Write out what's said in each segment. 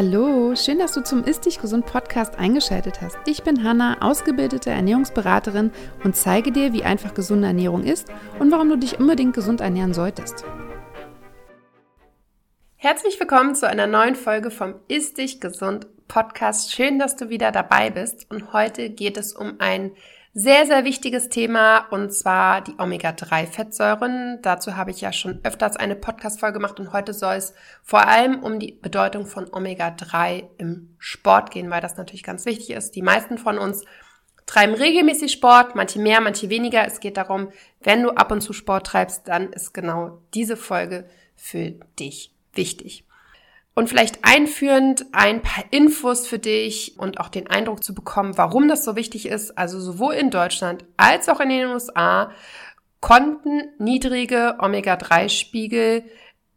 Hallo, schön, dass du zum Ist Dich Gesund Podcast eingeschaltet hast. Ich bin Hanna, ausgebildete Ernährungsberaterin und zeige dir, wie einfach gesunde Ernährung ist und warum du dich unbedingt gesund ernähren solltest. Herzlich willkommen zu einer neuen Folge vom Ist Dich Gesund Podcast. Schön, dass du wieder dabei bist und heute geht es um ein sehr, sehr wichtiges Thema und zwar die Omega-3-Fettsäuren. Dazu habe ich ja schon öfters eine Podcast-Folge gemacht und heute soll es vor allem um die Bedeutung von Omega-3 im Sport gehen, weil das natürlich ganz wichtig ist. Die meisten von uns treiben regelmäßig Sport, manche mehr, manche weniger. Es geht darum, wenn du ab und zu Sport treibst, dann ist genau diese Folge für dich wichtig. Und vielleicht einführend ein paar Infos für dich und auch den Eindruck zu bekommen, warum das so wichtig ist. Also sowohl in Deutschland als auch in den USA konnten niedrige Omega-3-Spiegel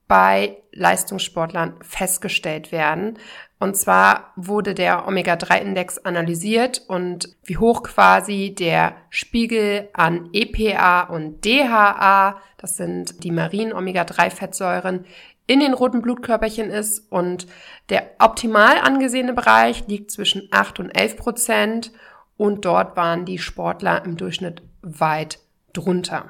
bei Leistungssportlern festgestellt werden. Und zwar wurde der Omega-3-Index analysiert und wie hoch quasi der Spiegel an EPA und DHA, das sind die marinen Omega-3-Fettsäuren, in den roten Blutkörperchen ist und der optimal angesehene Bereich liegt zwischen 8 und 11 Prozent und dort waren die Sportler im Durchschnitt weit drunter.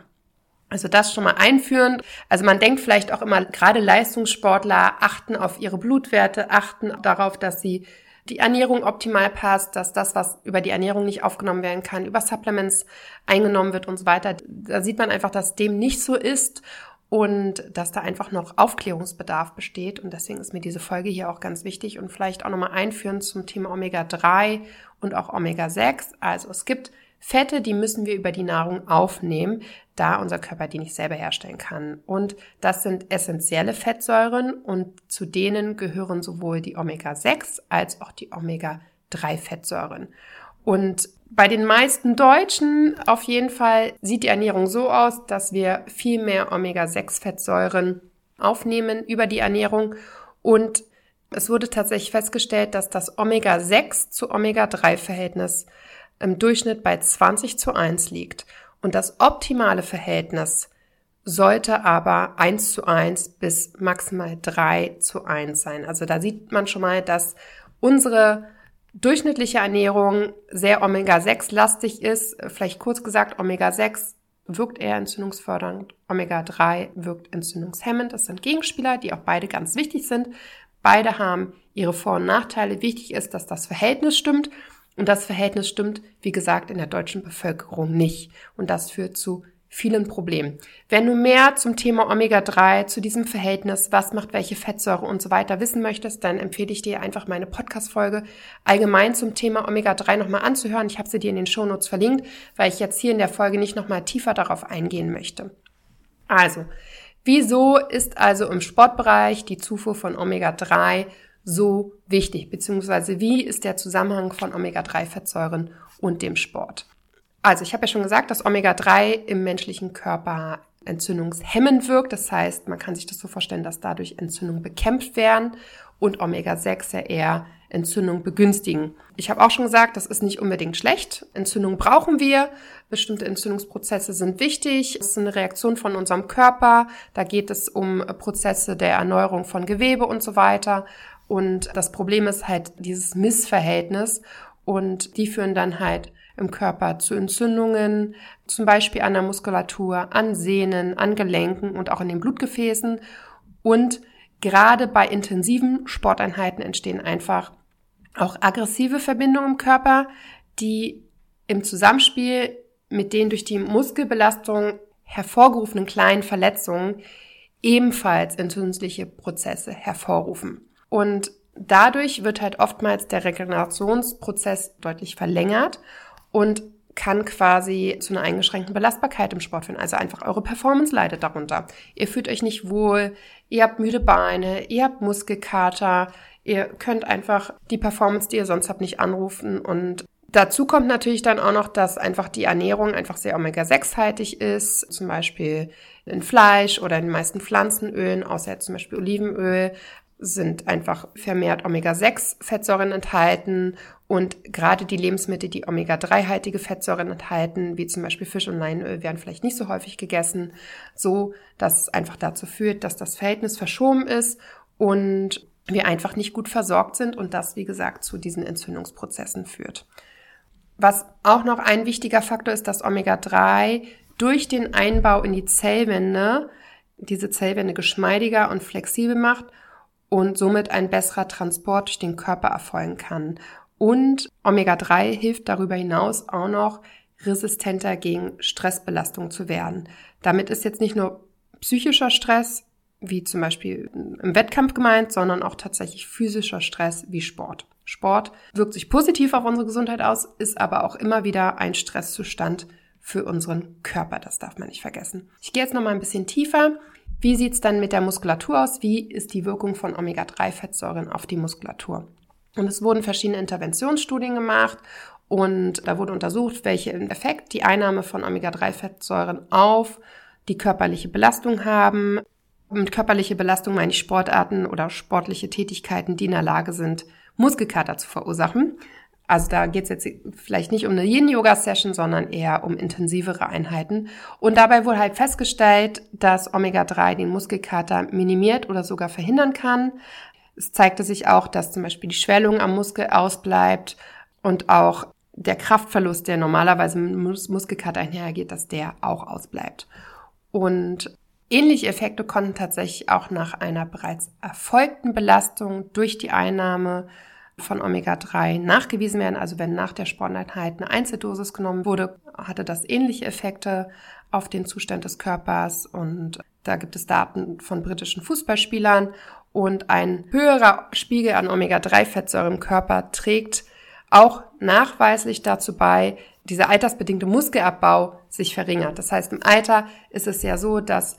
Also das schon mal einführend. Also man denkt vielleicht auch immer, gerade Leistungssportler achten auf ihre Blutwerte, achten darauf, dass sie die Ernährung optimal passt, dass das, was über die Ernährung nicht aufgenommen werden kann, über Supplements eingenommen wird und so weiter. Da sieht man einfach, dass dem nicht so ist und dass da einfach noch Aufklärungsbedarf besteht. Und deswegen ist mir diese Folge hier auch ganz wichtig und vielleicht auch nochmal einführen zum Thema Omega-3 und auch Omega-6. Also es gibt Fette, die müssen wir über die Nahrung aufnehmen, da unser Körper die nicht selber herstellen kann. Und das sind essentielle Fettsäuren und zu denen gehören sowohl die Omega-6 als auch die Omega-3-Fettsäuren. Und bei den meisten Deutschen auf jeden Fall sieht die Ernährung so aus, dass wir viel mehr Omega-6-Fettsäuren aufnehmen über die Ernährung und es wurde tatsächlich festgestellt, dass das Omega-6 zu Omega-3-Verhältnis im Durchschnitt bei 20 zu 1 liegt. Und das optimale Verhältnis sollte aber 1 zu 1 bis maximal 3 zu 1 sein. Also da sieht man schon mal, dass unsere durchschnittliche Ernährung sehr Omega-6-lastig ist. Vielleicht kurz gesagt, Omega-6 wirkt eher entzündungsfördernd, Omega-3 wirkt entzündungshemmend. Das sind Gegenspieler, die auch beide ganz wichtig sind. Beide haben ihre Vor- und Nachteile. Wichtig ist, dass das Verhältnis stimmt. Und das Verhältnis stimmt, wie gesagt, in der deutschen Bevölkerung nicht. Und das führt zu vielen Problemen. Wenn du mehr zum Thema Omega-3, zu diesem Verhältnis, was macht welche Fettsäure und so weiter wissen möchtest, dann empfehle ich dir einfach meine Podcast-Folge allgemein zum Thema Omega-3 nochmal anzuhören. Ich habe sie dir in den Shownotes verlinkt, weil ich jetzt hier in der Folge nicht nochmal tiefer darauf eingehen möchte. Also, wieso ist also im Sportbereich die Zufuhr von Omega-3 so wichtig? Beziehungsweise wie ist der Zusammenhang von Omega-3-Fettsäuren und dem Sport? Also ich habe ja schon gesagt, dass Omega-3 im menschlichen Körper entzündungshemmend wirkt. Das heißt, man kann sich das so vorstellen, dass dadurch Entzündungen bekämpft werden und Omega-6 ja eher Entzündung begünstigen. Ich habe auch schon gesagt, das ist nicht unbedingt schlecht. Entzündung brauchen wir. Bestimmte Entzündungsprozesse sind wichtig. Das ist eine Reaktion von unserem Körper. Da geht es um Prozesse der Erneuerung von Gewebe und so weiter. Und das Problem ist halt dieses Missverhältnis. Und die führen dann halt im Körper zu Entzündungen, zum Beispiel an der Muskulatur, an Sehnen, an Gelenken und auch in den Blutgefäßen. Und gerade bei intensiven Sporteinheiten entstehen einfach auch aggressive Verbindungen im Körper, die im Zusammenspiel mit den durch die Muskelbelastung hervorgerufenen kleinen Verletzungen ebenfalls entzündliche Prozesse hervorrufen. Und dadurch wird halt oftmals der Regenerationsprozess deutlich verlängert und kann quasi zu einer eingeschränkten Belastbarkeit im Sport führen. Also einfach eure Performance leidet darunter. Ihr fühlt euch nicht wohl, ihr habt müde Beine, ihr habt Muskelkater, ihr könnt einfach die Performance, die ihr sonst habt, nicht anrufen und Dazu kommt natürlich dann auch noch, dass einfach die Ernährung einfach sehr Omega-6-haltig ist, zum Beispiel in Fleisch oder in den meisten Pflanzenölen, außer jetzt zum Beispiel Olivenöl, sind einfach vermehrt Omega-6-Fettsäuren enthalten und gerade die Lebensmittel, die Omega-3-haltige Fettsäuren enthalten, wie zum Beispiel Fisch und Leinöl, werden vielleicht nicht so häufig gegessen, so dass es einfach dazu führt, dass das Verhältnis verschoben ist und wir einfach nicht gut versorgt sind und das, wie gesagt, zu diesen Entzündungsprozessen führt. Was auch noch ein wichtiger Faktor ist, dass Omega-3 durch den Einbau in die Zellwände diese Zellwände geschmeidiger und flexibel macht und somit ein besserer Transport durch den Körper erfolgen kann. Und Omega-3 hilft darüber hinaus auch noch, resistenter gegen Stressbelastung zu werden. Damit ist jetzt nicht nur psychischer Stress, wie zum Beispiel im Wettkampf gemeint, sondern auch tatsächlich physischer Stress wie Sport. Sport wirkt sich positiv auf unsere Gesundheit aus, ist aber auch immer wieder ein Stresszustand für unseren Körper. Das darf man nicht vergessen. Ich gehe jetzt noch mal ein bisschen tiefer. Wie sieht's dann mit der Muskulatur aus? Wie ist die Wirkung von Omega-3-Fettsäuren auf die Muskulatur? Und es wurden verschiedene Interventionsstudien gemacht und da wurde untersucht, welchen Effekt die Einnahme von Omega-3-Fettsäuren auf die körperliche Belastung haben. Mit körperliche Belastung meine ich Sportarten oder sportliche Tätigkeiten, die in der Lage sind, Muskelkater zu verursachen. Also da geht es jetzt vielleicht nicht um eine Yin-Yoga-Session, sondern eher um intensivere Einheiten. Und dabei wurde halt festgestellt, dass Omega-3 den Muskelkater minimiert oder sogar verhindern kann. Es zeigte sich auch, dass zum Beispiel die Schwellung am Muskel ausbleibt und auch der Kraftverlust, der normalerweise mit Mus Muskelkater einhergeht, dass der auch ausbleibt. Und ähnliche Effekte konnten tatsächlich auch nach einer bereits erfolgten Belastung durch die Einnahme von Omega-3 nachgewiesen werden. Also wenn nach der Sporteinheit eine Einzeldosis genommen wurde, hatte das ähnliche Effekte auf den Zustand des Körpers. Und da gibt es Daten von britischen Fußballspielern. Und ein höherer Spiegel an Omega-3-Fettsäure im Körper trägt auch nachweislich dazu bei, dieser altersbedingte Muskelabbau sich verringert. Das heißt, im Alter ist es ja so, dass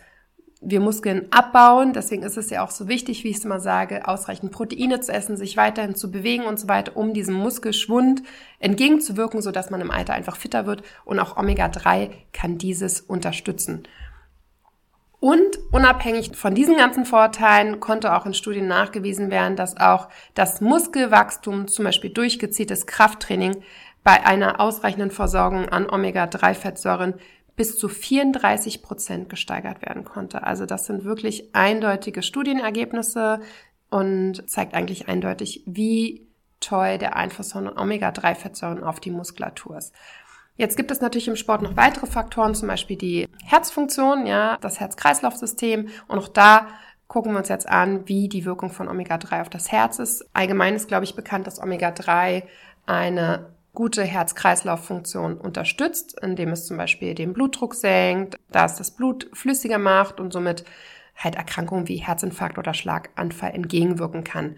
wir Muskeln abbauen. Deswegen ist es ja auch so wichtig, wie ich es immer sage, ausreichend Proteine zu essen, sich weiterhin zu bewegen und so weiter, um diesem Muskelschwund entgegenzuwirken, sodass man im Alter einfach fitter wird. Und auch Omega-3 kann dieses unterstützen. Und unabhängig von diesen ganzen Vorteilen konnte auch in Studien nachgewiesen werden, dass auch das Muskelwachstum, zum Beispiel durch gezieltes Krafttraining, bei einer ausreichenden Versorgung an Omega-3-Fettsäuren bis zu 34 Prozent gesteigert werden konnte. Also das sind wirklich eindeutige Studienergebnisse und zeigt eigentlich eindeutig, wie toll der Einfluss von Omega-3-Fettsäuren auf die Muskulatur ist. Jetzt gibt es natürlich im Sport noch weitere Faktoren, zum Beispiel die Herzfunktion, ja, das Herz-Kreislauf-System. Und auch da gucken wir uns jetzt an, wie die Wirkung von Omega-3 auf das Herz ist. Allgemein ist, glaube ich, bekannt, dass Omega-3 eine gute Herz-Kreislauf-Funktion unterstützt, indem es zum Beispiel den Blutdruck senkt, da es das Blut flüssiger macht und somit halt Erkrankungen wie Herzinfarkt oder Schlaganfall entgegenwirken kann.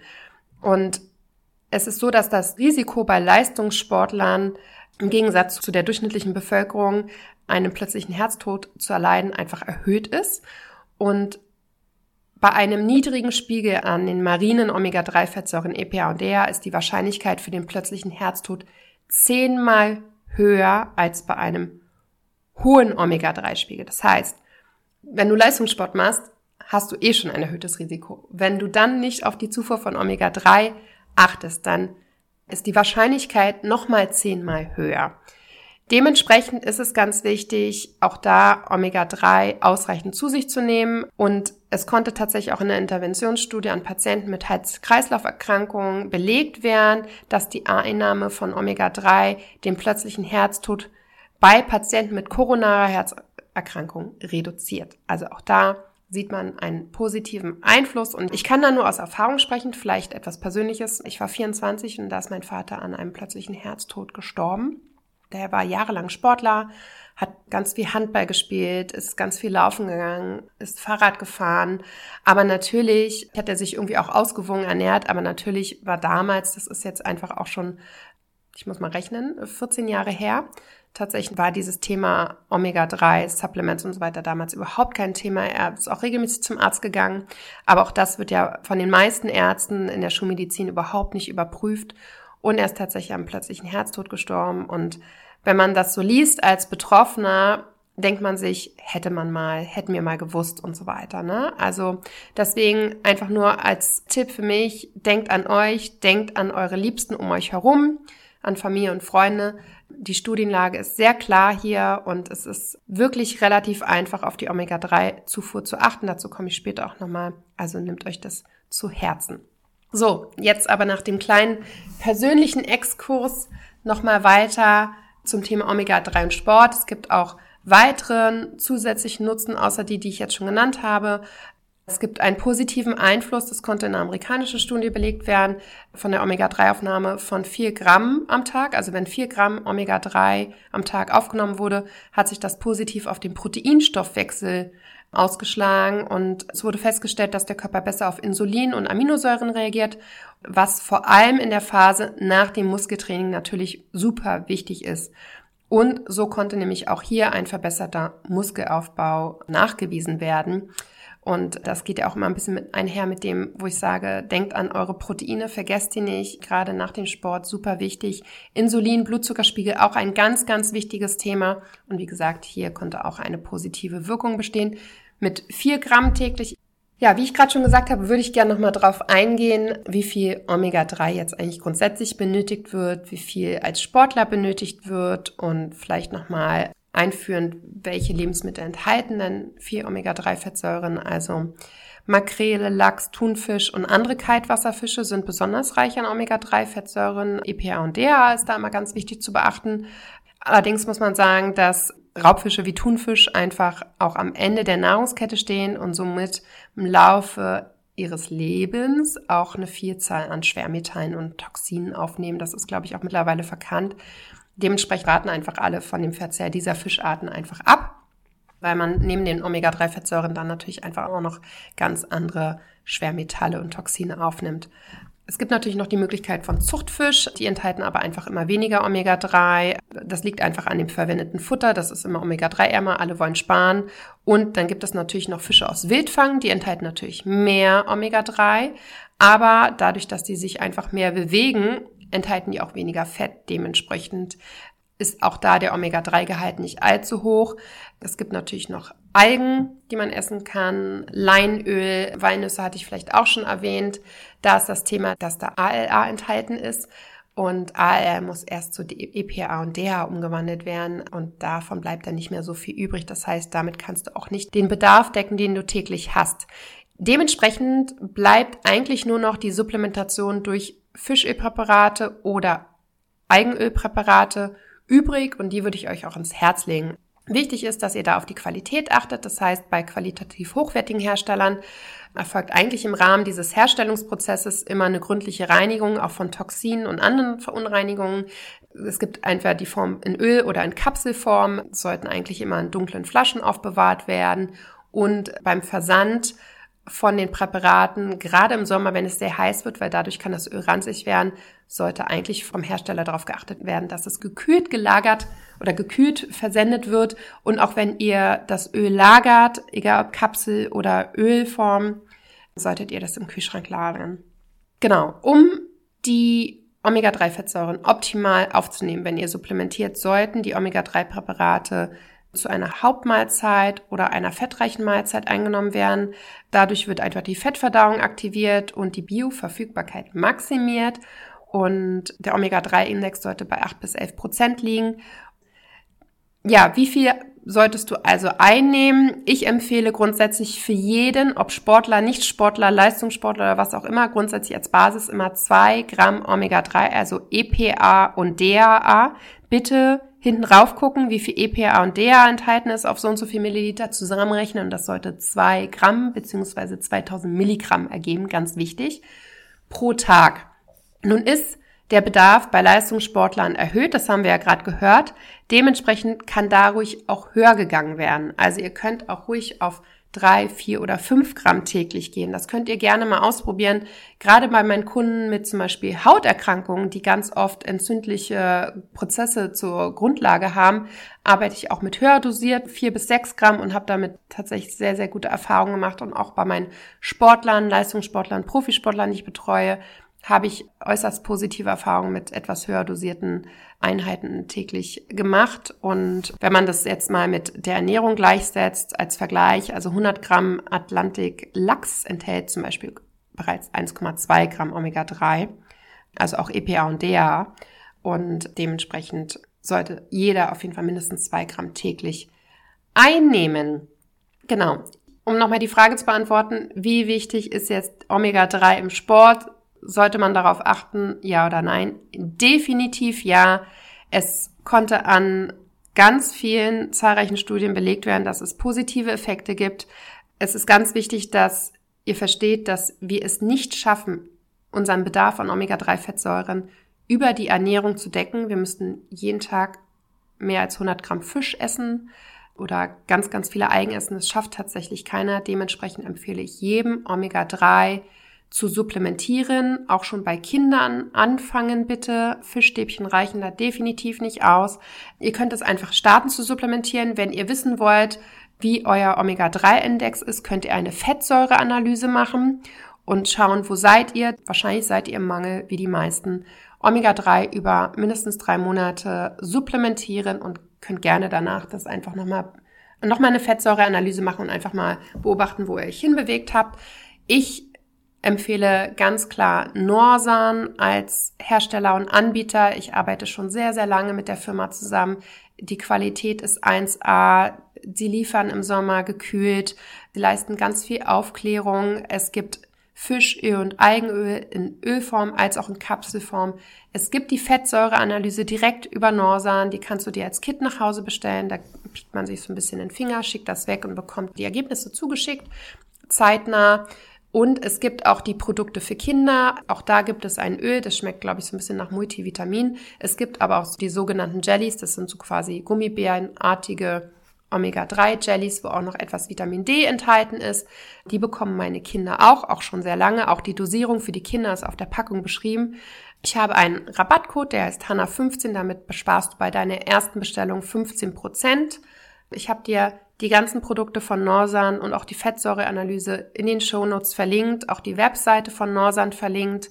Und es ist so, dass das Risiko bei Leistungssportlern im Gegensatz zu der durchschnittlichen Bevölkerung einen plötzlichen Herztod zu erleiden einfach erhöht ist. Und bei einem niedrigen Spiegel an den marinen Omega-3-Fettsäuren EPA und DHA ist die Wahrscheinlichkeit für den plötzlichen Herztod zehnmal höher als bei einem hohen Omega-3-Spiegel. Das heißt, wenn du Leistungssport machst, hast du eh schon ein erhöhtes Risiko. Wenn du dann nicht auf die Zufuhr von Omega-3 achtest, dann ist die Wahrscheinlichkeit nochmal zehnmal höher. Dementsprechend ist es ganz wichtig, auch da Omega-3 ausreichend zu sich zu nehmen. Und es konnte tatsächlich auch in der Interventionsstudie an Patienten mit Herz-Kreislauf-Erkrankungen belegt werden, dass die Einnahme von Omega-3 den plötzlichen Herztod bei Patienten mit koronarer Herzerkrankung reduziert. Also auch da sieht man einen positiven Einfluss. Und ich kann da nur aus Erfahrung sprechen, vielleicht etwas Persönliches. Ich war 24 und da ist mein Vater an einem plötzlichen Herztod gestorben. Der war jahrelang Sportler, hat ganz viel Handball gespielt, ist ganz viel laufen gegangen, ist Fahrrad gefahren. Aber natürlich hat er sich irgendwie auch ausgewogen ernährt. Aber natürlich war damals, das ist jetzt einfach auch schon, ich muss mal rechnen, 14 Jahre her, Tatsächlich war dieses Thema Omega-3, Supplements und so weiter damals überhaupt kein Thema. Er ist auch regelmäßig zum Arzt gegangen. Aber auch das wird ja von den meisten Ärzten in der Schulmedizin überhaupt nicht überprüft. Und er ist tatsächlich am plötzlichen Herztod gestorben. Und wenn man das so liest als Betroffener, denkt man sich, hätte man mal, hätten wir mal gewusst und so weiter. Ne? Also deswegen einfach nur als Tipp für mich, denkt an euch, denkt an eure Liebsten um euch herum, an Familie und Freunde die Studienlage ist sehr klar hier und es ist wirklich relativ einfach, auf die Omega-3-Zufuhr zu achten. Dazu komme ich später auch nochmal. Also nehmt euch das zu Herzen. So, jetzt aber nach dem kleinen persönlichen Exkurs nochmal weiter zum Thema Omega-3 und Sport. Es gibt auch weiteren zusätzlichen Nutzen, außer die, die ich jetzt schon genannt habe. Es gibt einen positiven Einfluss, das konnte in einer amerikanischen Studie belegt werden, von der Omega-3-Aufnahme von vier Gramm am Tag. Also wenn vier Gramm Omega-3 am Tag aufgenommen wurde, hat sich das positiv auf den Proteinstoffwechsel ausgeschlagen und es wurde festgestellt, dass der Körper besser auf Insulin und Aminosäuren reagiert, was vor allem in der Phase nach dem Muskeltraining natürlich super wichtig ist. Und so konnte nämlich auch hier ein verbesserter Muskelaufbau nachgewiesen werden. Und das geht ja auch immer ein bisschen mit einher mit dem, wo ich sage, denkt an eure Proteine, vergesst die nicht, gerade nach dem Sport super wichtig. Insulin, Blutzuckerspiegel, auch ein ganz, ganz wichtiges Thema. Und wie gesagt, hier konnte auch eine positive Wirkung bestehen mit vier Gramm täglich. Ja, wie ich gerade schon gesagt habe, würde ich gerne nochmal drauf eingehen, wie viel Omega-3 jetzt eigentlich grundsätzlich benötigt wird, wie viel als Sportler benötigt wird und vielleicht nochmal einführen, welche Lebensmittel enthalten denn viel Omega-3-Fettsäuren. Also Makrele, Lachs, Thunfisch und andere Kaltwasserfische sind besonders reich an Omega-3-Fettsäuren. EPA und DHA ist da immer ganz wichtig zu beachten. Allerdings muss man sagen, dass Raubfische wie Thunfisch einfach auch am Ende der Nahrungskette stehen und somit im Laufe ihres Lebens auch eine Vielzahl an Schwermetallen und Toxinen aufnehmen. Das ist, glaube ich, auch mittlerweile verkannt. Dementsprechend raten einfach alle von dem Verzehr dieser Fischarten einfach ab, weil man neben den Omega-3-Fettsäuren dann natürlich einfach auch noch ganz andere Schwermetalle und Toxine aufnimmt. Es gibt natürlich noch die Möglichkeit von Zuchtfisch, die enthalten aber einfach immer weniger Omega-3. Das liegt einfach an dem verwendeten Futter, das ist immer Omega-3-ärmer, alle wollen sparen. Und dann gibt es natürlich noch Fische aus Wildfang, die enthalten natürlich mehr Omega-3, aber dadurch, dass die sich einfach mehr bewegen, enthalten die auch weniger Fett. Dementsprechend ist auch da der Omega-3-Gehalt nicht allzu hoch. Es gibt natürlich noch Algen, die man essen kann, Leinöl, Walnüsse hatte ich vielleicht auch schon erwähnt. Da ist das Thema, dass da ALA enthalten ist. Und ALA muss erst zu EPA und DHA umgewandelt werden und davon bleibt dann nicht mehr so viel übrig. Das heißt, damit kannst du auch nicht den Bedarf decken, den du täglich hast. Dementsprechend bleibt eigentlich nur noch die Supplementation durch Fischölpräparate oder Eigenölpräparate übrig und die würde ich euch auch ins Herz legen. Wichtig ist, dass ihr da auf die Qualität achtet. Das heißt, bei qualitativ hochwertigen Herstellern erfolgt eigentlich im Rahmen dieses Herstellungsprozesses immer eine gründliche Reinigung, auch von Toxinen und anderen Verunreinigungen. Es gibt entweder die Form in Öl oder in Kapselform, sollten eigentlich immer in dunklen Flaschen aufbewahrt werden. Und beim Versand von den Präparaten, gerade im Sommer, wenn es sehr heiß wird, weil dadurch kann das Öl ranzig werden, sollte eigentlich vom Hersteller darauf geachtet werden, dass es gekühlt gelagert oder gekühlt versendet wird. Und auch wenn ihr das Öl lagert, egal ob Kapsel oder Ölform, solltet ihr das im Kühlschrank lagern. Genau, um die Omega-3-Fettsäuren optimal aufzunehmen, wenn ihr supplementiert, sollten die Omega-3-Präparate zu einer Hauptmahlzeit oder einer fettreichen Mahlzeit eingenommen werden. Dadurch wird einfach die Fettverdauung aktiviert und die Bioverfügbarkeit maximiert. Und der Omega-3-Index sollte bei 8 bis 11 Prozent liegen. Ja, wie viel solltest du also einnehmen? Ich empfehle grundsätzlich für jeden, ob Sportler, Nicht-Sportler, Leistungssportler oder was auch immer, grundsätzlich als Basis immer zwei Gramm Omega-3, also EPA und DHA. Bitte hinten rauf gucken, wie viel EPA und DHA enthalten ist, auf so und so viel Milliliter zusammenrechnen und das sollte zwei Gramm beziehungsweise 2000 Milligramm ergeben, ganz wichtig, pro Tag. Nun ist der Bedarf bei Leistungssportlern erhöht, das haben wir ja gerade gehört. Dementsprechend kann da ruhig auch höher gegangen werden. Also ihr könnt auch ruhig auf drei, vier oder fünf Gramm täglich gehen. Das könnt ihr gerne mal ausprobieren. Gerade bei meinen Kunden mit zum Beispiel Hauterkrankungen, die ganz oft entzündliche Prozesse zur Grundlage haben, arbeite ich auch mit höher dosiert, vier bis sechs Gramm und habe damit tatsächlich sehr, sehr gute Erfahrungen gemacht. Und auch bei meinen Sportlern, Leistungssportlern, Profisportlern, die ich betreue, habe ich äußerst positive Erfahrungen mit etwas höher dosierten Einheiten täglich gemacht. Und wenn man das jetzt mal mit der Ernährung gleichsetzt, als Vergleich, also 100 Gramm Atlantik Lachs enthält zum Beispiel bereits 1,2 Gramm Omega-3, also auch EPA und DHA. Und dementsprechend sollte jeder auf jeden Fall mindestens zwei Gramm täglich einnehmen. Genau. Um nochmal die Frage zu beantworten, wie wichtig ist jetzt Omega-3 im Sport? Sollte man darauf achten, ja oder nein? Definitiv ja. Es konnte an ganz vielen zahlreichen Studien belegt werden, dass es positive Effekte gibt. Es ist ganz wichtig, dass ihr versteht, dass wir es nicht schaffen, unseren Bedarf an Omega-3-Fettsäuren über die Ernährung zu decken. Wir müssten jeden Tag mehr als 100 Gramm Fisch essen oder ganz, ganz viele Algen essen. Das schafft tatsächlich keiner. Dementsprechend empfehle ich jedem Omega-3 zu supplementieren, auch schon bei Kindern anfangen bitte. Fischstäbchen reichen da definitiv nicht aus. Ihr könnt es einfach starten zu supplementieren. Wenn ihr wissen wollt, wie euer Omega-3-Index ist, könnt ihr eine Fettsäureanalyse machen und schauen, wo seid ihr. Wahrscheinlich seid ihr im Mangel, wie die meisten. Omega-3 über mindestens drei Monate supplementieren und könnt gerne danach das einfach nochmal noch mal eine Fettsäureanalyse machen und einfach mal beobachten, wo ihr euch hinbewegt habt. Ich empfehle ganz klar Norsan als Hersteller und Anbieter. Ich arbeite schon sehr, sehr lange mit der Firma zusammen. Die Qualität ist 1A. Sie liefern im Sommer gekühlt. Sie leisten ganz viel Aufklärung. Es gibt Fischöl und Eigenöl in Ölform als auch in Kapselform. Es gibt die Fettsäureanalyse direkt über Norsan, die kannst du dir als Kit nach Hause bestellen. Da piekt man sich so ein bisschen den Finger, schickt das weg und bekommt die Ergebnisse zugeschickt, zeitnah. Und es gibt auch die Produkte für Kinder. Auch da gibt es ein Öl, das schmeckt, glaube ich, so ein bisschen nach Multivitamin. Es gibt aber auch die sogenannten Jellies, das sind so quasi Gummibärenartige Omega-3-Jellies, wo auch noch etwas Vitamin D enthalten ist. Die bekommen meine Kinder auch, auch schon sehr lange. Auch die Dosierung für die Kinder ist auf der Packung beschrieben. Ich habe einen Rabattcode, der heißt HANNA15. Damit besparst du bei deiner ersten Bestellung 15 Prozent. Ich habe dir die ganzen Produkte von Norsan und auch die Fettsäureanalyse in den Shownotes verlinkt, auch die Webseite von Norsan verlinkt.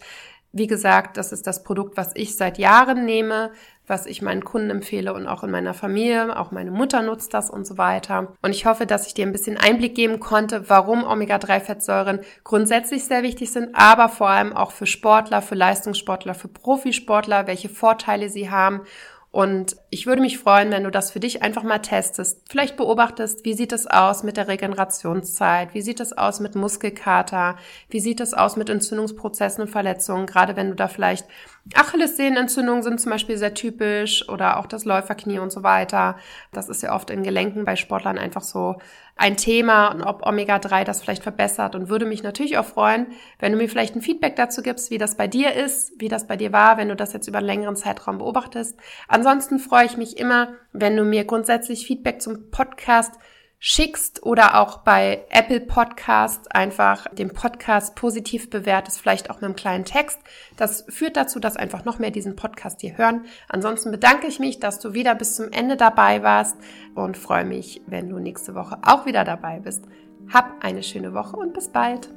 Wie gesagt, das ist das Produkt, was ich seit Jahren nehme was ich meinen Kunden empfehle und auch in meiner Familie. Auch meine Mutter nutzt das und so weiter. Und ich hoffe, dass ich dir ein bisschen Einblick geben konnte, warum Omega-3-Fettsäuren grundsätzlich sehr wichtig sind, aber vor allem auch für Sportler, für Leistungssportler, für Profisportler, welche Vorteile sie haben und ich würde mich freuen, wenn du das für dich einfach mal testest. Vielleicht beobachtest, wie sieht es aus mit der Regenerationszeit? Wie sieht es aus mit Muskelkater? Wie sieht es aus mit Entzündungsprozessen und Verletzungen? Gerade wenn du da vielleicht Achillessehnenentzündungen sind zum Beispiel sehr typisch oder auch das Läuferknie und so weiter. Das ist ja oft in Gelenken bei Sportlern einfach so ein Thema und ob Omega-3 das vielleicht verbessert und würde mich natürlich auch freuen, wenn du mir vielleicht ein Feedback dazu gibst, wie das bei dir ist, wie das bei dir war, wenn du das jetzt über einen längeren Zeitraum beobachtest. Ansonsten freue ich mich immer, wenn du mir grundsätzlich Feedback zum Podcast schickst oder auch bei Apple Podcast einfach den Podcast positiv bewertest, vielleicht auch mit einem kleinen Text. Das führt dazu, dass einfach noch mehr diesen Podcast hier hören. Ansonsten bedanke ich mich, dass du wieder bis zum Ende dabei warst und freue mich, wenn du nächste Woche auch wieder dabei bist. Hab eine schöne Woche und bis bald.